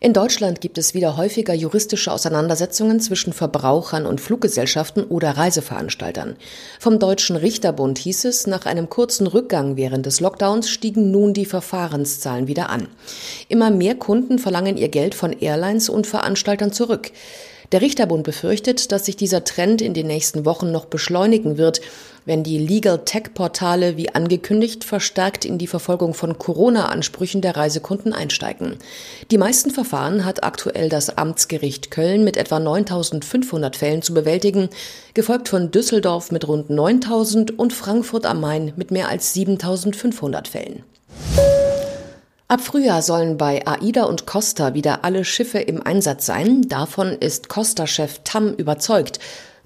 In Deutschland gibt es wieder häufiger juristische Auseinandersetzungen zwischen Verbrauchern und Fluggesellschaften oder Reiseveranstaltern. Vom Deutschen Richterbund hieß es, nach einem kurzen Rückgang während des Lockdowns stiegen nun die Verfahrenszahlen wieder an. Immer mehr Kunden verlangen ihr Geld von Airlines und Veranstaltern zurück. Der Richterbund befürchtet, dass sich dieser Trend in den nächsten Wochen noch beschleunigen wird, wenn die Legal Tech Portale wie angekündigt verstärkt in die Verfolgung von Corona-Ansprüchen der Reisekunden einsteigen. Die meisten Verfahren hat aktuell das Amtsgericht Köln mit etwa 9500 Fällen zu bewältigen, gefolgt von Düsseldorf mit rund 9000 und Frankfurt am Main mit mehr als 7500 Fällen. Ab Frühjahr sollen bei AIDA und Costa wieder alle Schiffe im Einsatz sein. Davon ist Costa-Chef Tam überzeugt.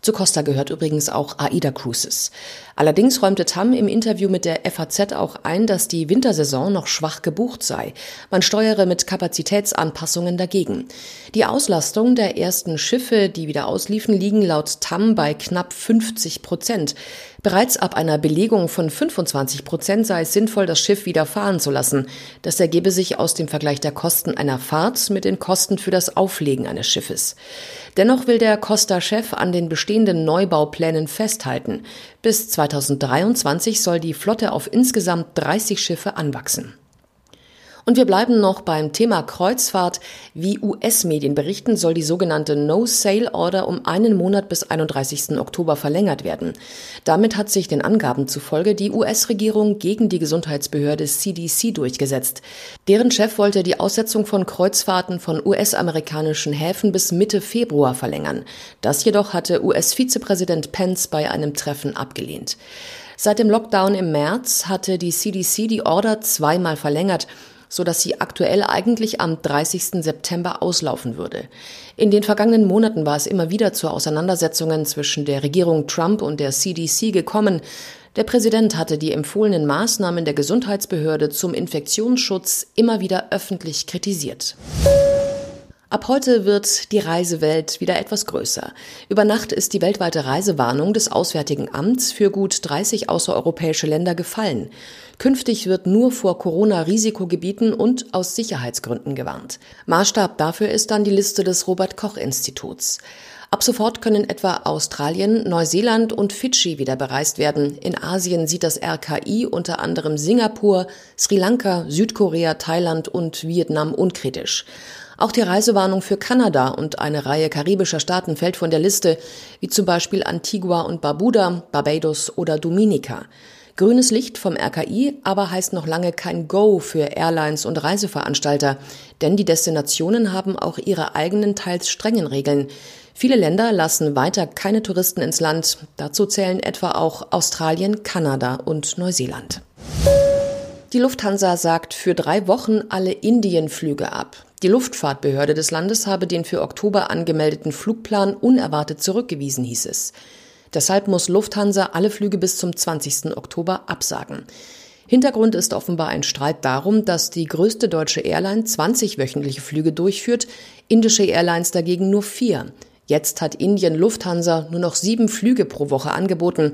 Zu Costa gehört übrigens auch AIDA Cruises. Allerdings räumte Tam im Interview mit der FAZ auch ein, dass die Wintersaison noch schwach gebucht sei. Man steuere mit Kapazitätsanpassungen dagegen. Die Auslastung der ersten Schiffe, die wieder ausliefen, liegen laut Tam bei knapp 50 Prozent. Bereits ab einer Belegung von 25 Prozent sei es sinnvoll, das Schiff wieder fahren zu lassen. Das ergebe sich aus dem Vergleich der Kosten einer Fahrt mit den Kosten für das Auflegen eines Schiffes. Dennoch will der Costa-Chef an den bestehenden Neubauplänen festhalten. Bis 2023 soll die Flotte auf insgesamt 30 Schiffe anwachsen. Und wir bleiben noch beim Thema Kreuzfahrt. Wie US-Medien berichten, soll die sogenannte No-Sale-Order um einen Monat bis 31. Oktober verlängert werden. Damit hat sich den Angaben zufolge die US-Regierung gegen die Gesundheitsbehörde CDC durchgesetzt. Deren Chef wollte die Aussetzung von Kreuzfahrten von US-amerikanischen Häfen bis Mitte Februar verlängern. Das jedoch hatte US-Vizepräsident Pence bei einem Treffen abgelehnt. Seit dem Lockdown im März hatte die CDC die Order zweimal verlängert so dass sie aktuell eigentlich am 30. September auslaufen würde. In den vergangenen Monaten war es immer wieder zu Auseinandersetzungen zwischen der Regierung Trump und der CDC gekommen. Der Präsident hatte die empfohlenen Maßnahmen der Gesundheitsbehörde zum Infektionsschutz immer wieder öffentlich kritisiert. Ab heute wird die Reisewelt wieder etwas größer. Über Nacht ist die weltweite Reisewarnung des Auswärtigen Amts für gut 30 außereuropäische Länder gefallen. Künftig wird nur vor Corona-Risikogebieten und aus Sicherheitsgründen gewarnt. Maßstab dafür ist dann die Liste des Robert Koch Instituts. Ab sofort können etwa Australien, Neuseeland und Fidschi wieder bereist werden. In Asien sieht das RKI unter anderem Singapur, Sri Lanka, Südkorea, Thailand und Vietnam unkritisch. Auch die Reisewarnung für Kanada und eine Reihe karibischer Staaten fällt von der Liste, wie zum Beispiel Antigua und Barbuda, Barbados oder Dominica. Grünes Licht vom RKI aber heißt noch lange kein Go für Airlines und Reiseveranstalter, denn die Destinationen haben auch ihre eigenen teils strengen Regeln. Viele Länder lassen weiter keine Touristen ins Land. Dazu zählen etwa auch Australien, Kanada und Neuseeland. Die Lufthansa sagt für drei Wochen alle Indienflüge ab. Die Luftfahrtbehörde des Landes habe den für Oktober angemeldeten Flugplan unerwartet zurückgewiesen, hieß es. Deshalb muss Lufthansa alle Flüge bis zum 20. Oktober absagen. Hintergrund ist offenbar ein Streit darum, dass die größte deutsche Airline 20 wöchentliche Flüge durchführt, indische Airlines dagegen nur vier. Jetzt hat Indien Lufthansa nur noch sieben Flüge pro Woche angeboten.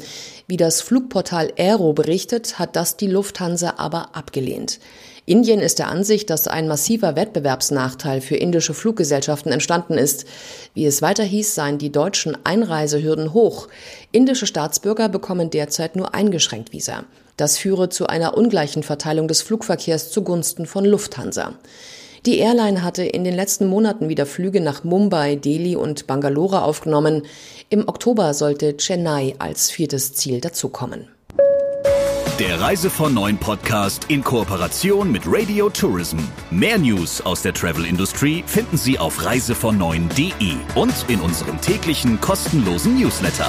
Wie das Flugportal Aero berichtet, hat das die Lufthansa aber abgelehnt. Indien ist der Ansicht, dass ein massiver Wettbewerbsnachteil für indische Fluggesellschaften entstanden ist. Wie es weiter hieß, seien die deutschen Einreisehürden hoch. Indische Staatsbürger bekommen derzeit nur eingeschränkt Visa. Das führe zu einer ungleichen Verteilung des Flugverkehrs zugunsten von Lufthansa. Die Airline hatte in den letzten Monaten wieder Flüge nach Mumbai, Delhi und Bangalore aufgenommen. Im Oktober sollte Chennai als viertes Ziel dazukommen. Der Reise von Neuen Podcast in Kooperation mit Radio Tourism. Mehr News aus der Travel Industry finden Sie auf reisevon und in unserem täglichen kostenlosen Newsletter.